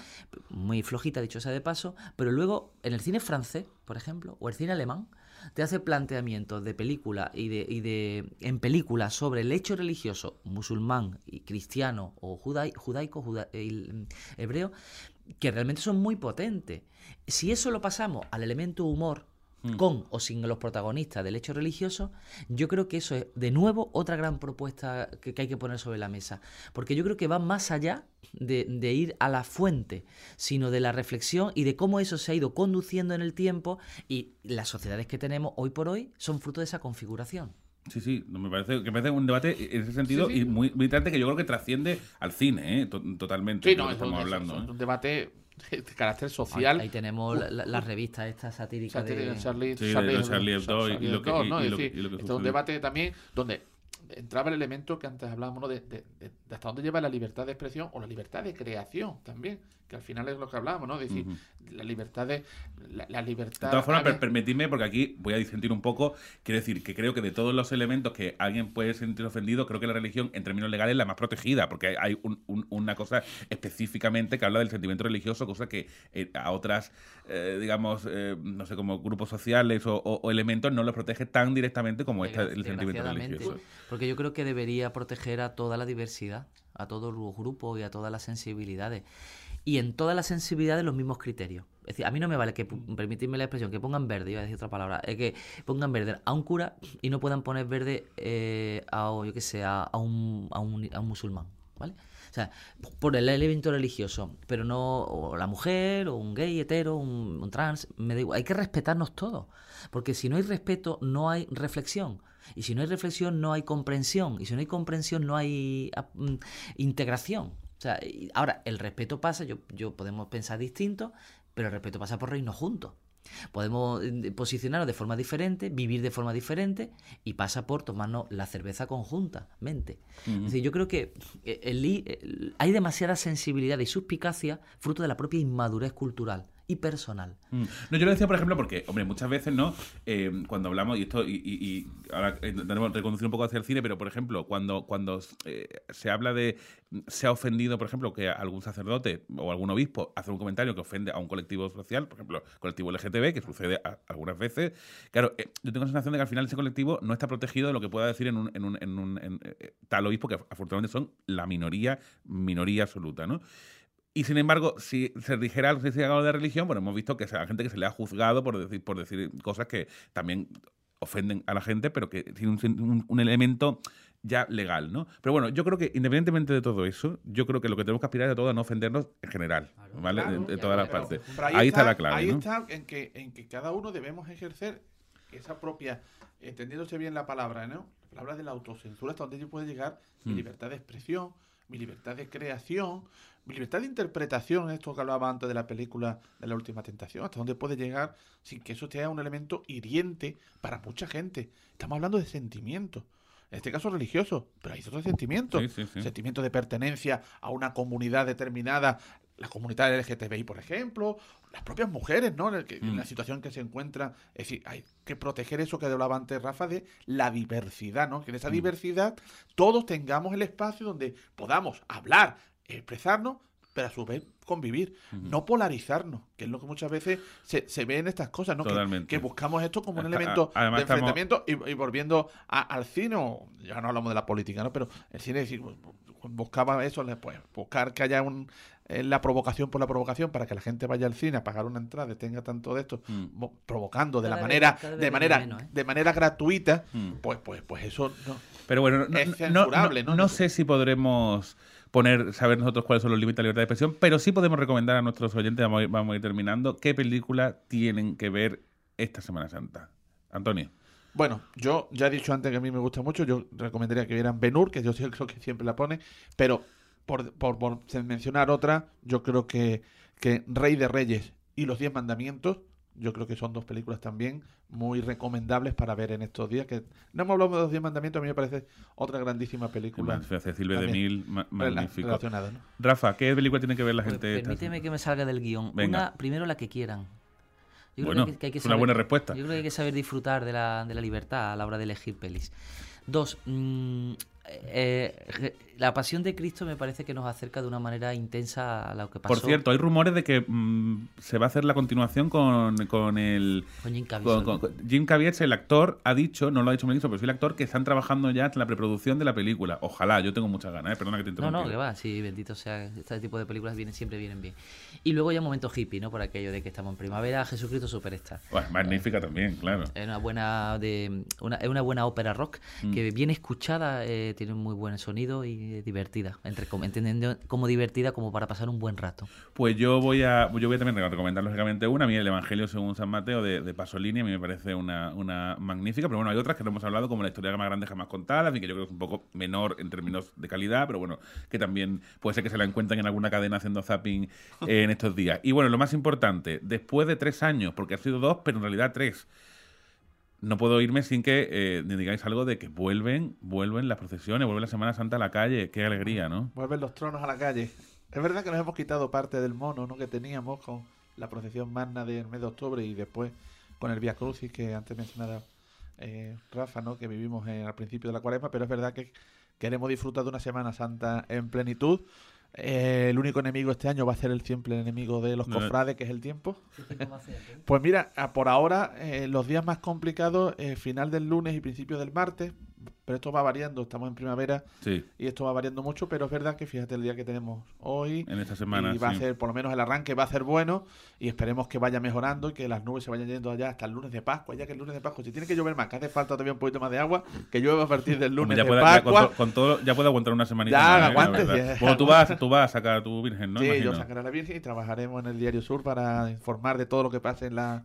muy flojita, dicho sea de paso, pero luego en el cine francés, por ejemplo, o el cine alemán, te hace planteamientos de película y de, y de en películas sobre el hecho religioso musulmán y cristiano o judai- judaico, juda- hebreo, que realmente son muy potentes. Si eso lo pasamos al elemento humor, con o sin los protagonistas del hecho religioso, yo creo que eso es de nuevo otra gran propuesta que, que hay que poner sobre la mesa. Porque yo creo que va más allá de, de ir a la fuente, sino de la reflexión y de cómo eso se ha ido conduciendo en el tiempo y las sociedades que tenemos hoy por hoy son fruto de esa configuración. Sí, sí, me parece que me parece un debate en ese sentido Sí, sí. y muy, muy interesante que yo creo que trasciende al cine, ¿eh? To- totalmente. Sí, no, estamos es un- hablando. es ¿eh? un debate de carácter social. ahí tenemos la- la- las revistas estas satíricas Satírica de... de Charlie, Sí, de Charlie Charlie Hebdo y- y lo que- Hebdo, y- ¿no? y Es lo que- decir, y lo que esto es un debate también donde entraba el elemento que antes hablábamos ¿no? de, de- de- de hasta dónde lleva la libertad de expresión o la libertad de creación también, que al final es lo que hablábamos, ¿no? Es decir, la libertad de la, la libertad De todas formas, per- permitidme, porque aquí voy a disentir un poco, quiero decir que creo que de todos los elementos que alguien puede sentir ofendido, creo que la religión en términos legales es la más protegida, porque hay- un- un- una cosa específicamente que habla del sentimiento religioso, cosa que eh, a otras, eh, digamos, eh, no sé, como grupos sociales o, o- o elementos no los protege tan directamente como esta, el sentimiento religioso. Porque yo creo que debería proteger a toda la diversidad, a todos los grupos y a todas las sensibilidades. Y en todas las sensibilidades los mismos criterios. Es decir, a mí no me vale que, permitidme la expresión, que pongan verde, iba a decir otra palabra, es que pongan verde a un cura y no puedan poner verde eh, a, yo qué sé, a, a un, a, un, a un musulmán, ¿vale? O sea, por el elemento religioso, pero no o la mujer, o un gay, hetero, un, un trans, me da igual. Hay que respetarnos todos, porque si no hay respeto, no hay reflexión. Y si no hay reflexión, no hay comprensión. Y si no hay comprensión, no hay ah, mm, integración. O sea, y ahora, el respeto pasa, yo, yo podemos pensar distinto, pero el respeto pasa por reírnos juntos. Podemos eh, posicionarnos de forma diferente, vivir de forma diferente y pasa por tomarnos la cerveza conjuntamente. Ujú. Es decir, yo creo que eh, el- hay demasiada sensibilidad y suspicacia fruto de la propia inmadurez cultural y personal. Mm. No, yo lo decía, por ejemplo, porque, hombre, muchas veces, ¿no? Eh, cuando hablamos, y esto, y, y- y ahora eh, reconducir un poco hacia el cine, pero, por ejemplo, cuando, cuando eh, se habla de, se ha ofendido, por ejemplo, que algún sacerdote o algún obispo hace un comentario que ofende a un colectivo social, por ejemplo, colectivo LGTB, que sucede a- algunas veces, claro, eh, yo tengo la sensación de que al final ese colectivo no está protegido de lo que pueda decir en un, en un, en un en, eh, tal obispo, que afortunadamente son la minoría, minoría absoluta, ¿no? Y sin embargo, si se dijera algo, si se diga algo de religión, bueno, hemos visto que hay gente que se le ha juzgado por decir, por decir cosas que también ofenden a la gente, pero que tiene un, un- un elemento ya legal, ¿no? Pero bueno, yo creo que independientemente de todo eso, yo creo que lo que tenemos que aspirar es a todo a no ofendernos en general, ¿vale? Claro, en, en todas las partes. Ahí, está, la clave, Ahí ¿no? está en que, en que cada uno debemos ejercer esa propia, entendiéndose bien la palabra, ¿no? La palabra de la autocensura, hasta donde yo puede llegar mi Mm. libertad de expresión, mi libertad de creación, mi libertad de interpretación, esto que hablaba antes de la película de la última tentación, hasta dónde puede llegar sin que eso sea un elemento hiriente para mucha gente. Estamos hablando de sentimientos. En este caso religioso, pero hay otros sentimientos. Sí, sí, sí. Sentimiento de pertenencia a una comunidad determinada, la comunidad LGTBI, por ejemplo, las propias mujeres, ¿no? En, el que- en Mm. la situación que se encuentran. Es decir, hay que proteger eso que hablaba antes Rafa de la diversidad, ¿no? Que en esa Mm. diversidad todos tengamos el espacio donde podamos hablar, expresarnos, pero a su vez convivir, no polarizarnos, que es lo que muchas veces se, se ve en estas cosas, ¿no? Que- buscamos esto como un a- elemento de estamos- enfrentamiento y, y volviendo a- al cine, ya no hablamos de la política, ¿no? Pero el cine es decir, bu- bu- buscaba eso, pues, buscar que haya un, eh, la provocación por la provocación para que la gente vaya al cine a pagar una entrada y tenga tanto de esto, Mm. provocando de la Cada manera, vez de manera, menos, ¿eh? de manera gratuita, Mm. pues, pues, pues eso no. Pero bueno, no, Es no- censurable, no, ¿no? no sé si podremos poner, saber nosotros cuáles son los límites de la libertad de expresión, pero sí podemos recomendar a nuestros oyentes, vamos a ir, vamos a ir terminando, qué película tienen que ver esta Semana Santa. Antonio. Bueno, yo ya he dicho antes que a mí me gusta mucho, yo recomendaría que vieran Benur, que yo creo que siempre la pone, pero por, por, por mencionar otra, yo creo que, que Rey de Reyes y Los Diez Mandamientos, yo creo que son dos películas también muy recomendables para ver en estos días, que no hemos hablado de Los Diez Mandamientos, a mí me parece otra grandísima película. Cecilio de también Mil, ma- magnífico. Rafa, ¿qué película tiene que ver la Pues gente? esta permíteme que me salga del guion. Venga. Una, primero la que quieran. Yo creo Bueno, que hay que- que hay que es una saber- buena respuesta. Yo creo que hay que saber disfrutar de la, de la libertad a la hora de elegir pelis. Dos, mm, eh, je- la pasión de Cristo me parece que nos acerca de una manera intensa a lo que pasó Por cierto, hay rumores de que mm, se va a hacer la continuación con, con el... con Jim Caviezel. con- con- Jim Caviezel, el actor, ha dicho, no lo ha dicho Melissa, pero sí el actor, que están trabajando ya en la preproducción de la película. Ojalá, yo tengo muchas ganas, ¿eh? perdona que te No, interrumpa. no, que va, sí, bendito sea, este tipo de películas vienen, siempre vienen bien. Y luego ya un momento hippie, ¿no? Por aquello de que estamos en primavera, Jesucristo Superstar. Bueno, magnífica también, claro. Es una buena de una, es una buena ópera rock Mm. que bien escuchada eh, tiene un muy buen sonido y divertida, entendiendo como divertida como para pasar un buen rato. Pues yo voy a yo voy a también recomendar lógicamente una, a mí el Evangelio según San Mateo de, Pasolini, a mí me parece una, una magnífica, pero bueno, hay otras que no hemos hablado, como la historia más grande jamás contada, y que yo creo que es un poco menor en términos de calidad, pero bueno, que también puede ser que se la encuentren en alguna cadena haciendo zapping eh, en estos días. Y bueno, lo más importante, después de tres años, porque ha sido dos, pero en realidad tres, no puedo irme sin que eh, digáis algo de que vuelven, vuelven las procesiones, vuelve la Semana Santa a la calle. Qué alegría, ¿no? Vuelven los tronos a la calle. Es verdad que nos hemos quitado parte del mono ¿no? que teníamos con la procesión magna del mes de octubre y después con el Via Crucis que antes mencionaba eh, Rafa, ¿no? que vivimos en- al principio de la cuaresma, pero es verdad que queremos disfrutar de una Semana Santa en plenitud. Eh, el único enemigo este año va a ser el siempre enemigo de los cofrades, que es el tiempo. Pues mira, a- por ahora eh, los días más complicados, eh, final del lunes y principio del martes, pero esto va variando, estamos en primavera Sí. y esto va variando mucho, pero es verdad que fíjate el día que tenemos hoy En esta semana, y va sí. a ser, por lo menos el arranque va a ser bueno y esperemos que vaya mejorando y que las nubes se vayan yendo allá hasta el lunes de Pascua, ya que el lunes de Pascua, si tiene que llover más, que hace falta todavía un poquito más de agua, que llueva a partir del lunes ya de puede, ya con, Pascua. con todo, ya puede aguantar una semanita. Ya, más, ¿eh? La aguante, verdad. sí, Bueno, tú vas, tú vas a sacar a tu virgen, ¿no? sí, Imagino. yo sacaré a la Virgen y trabajaremos en el Diario Sur para informar de todo lo que pase en la...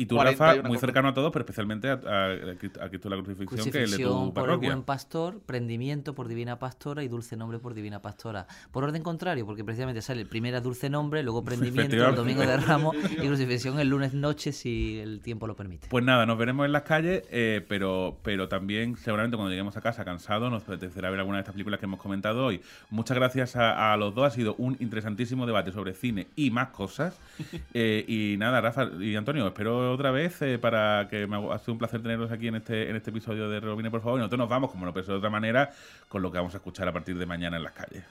Y tú, 41 Rafa, muy cercano a todos, pero especialmente a, a, a Cristo de la Crucifixión, que es de tu Crucifixión por el buen pastor, prendimiento por divina pastora y dulce nombre por divina pastora. Por orden contrario, porque precisamente sale el primero dulce nombre, luego prendimiento el domingo de Ramos y crucifixión el lunes noche si el tiempo lo permite. Pues nada, nos veremos en las calles, eh, pero, pero también seguramente cuando lleguemos a casa cansados nos apetecerá ver alguna de estas películas que hemos comentado hoy. Muchas gracias a, a los dos, ha sido un interesantísimo debate sobre cine y más cosas. Eh, y nada, Rafa y Antonio, espero otra vez eh, para que me ha sido un placer tenerlos aquí en este, en este episodio de Rebobine, por favor. Y nosotros nos vamos, como no ser de otra manera, con lo que vamos a escuchar a partir de mañana en las calles.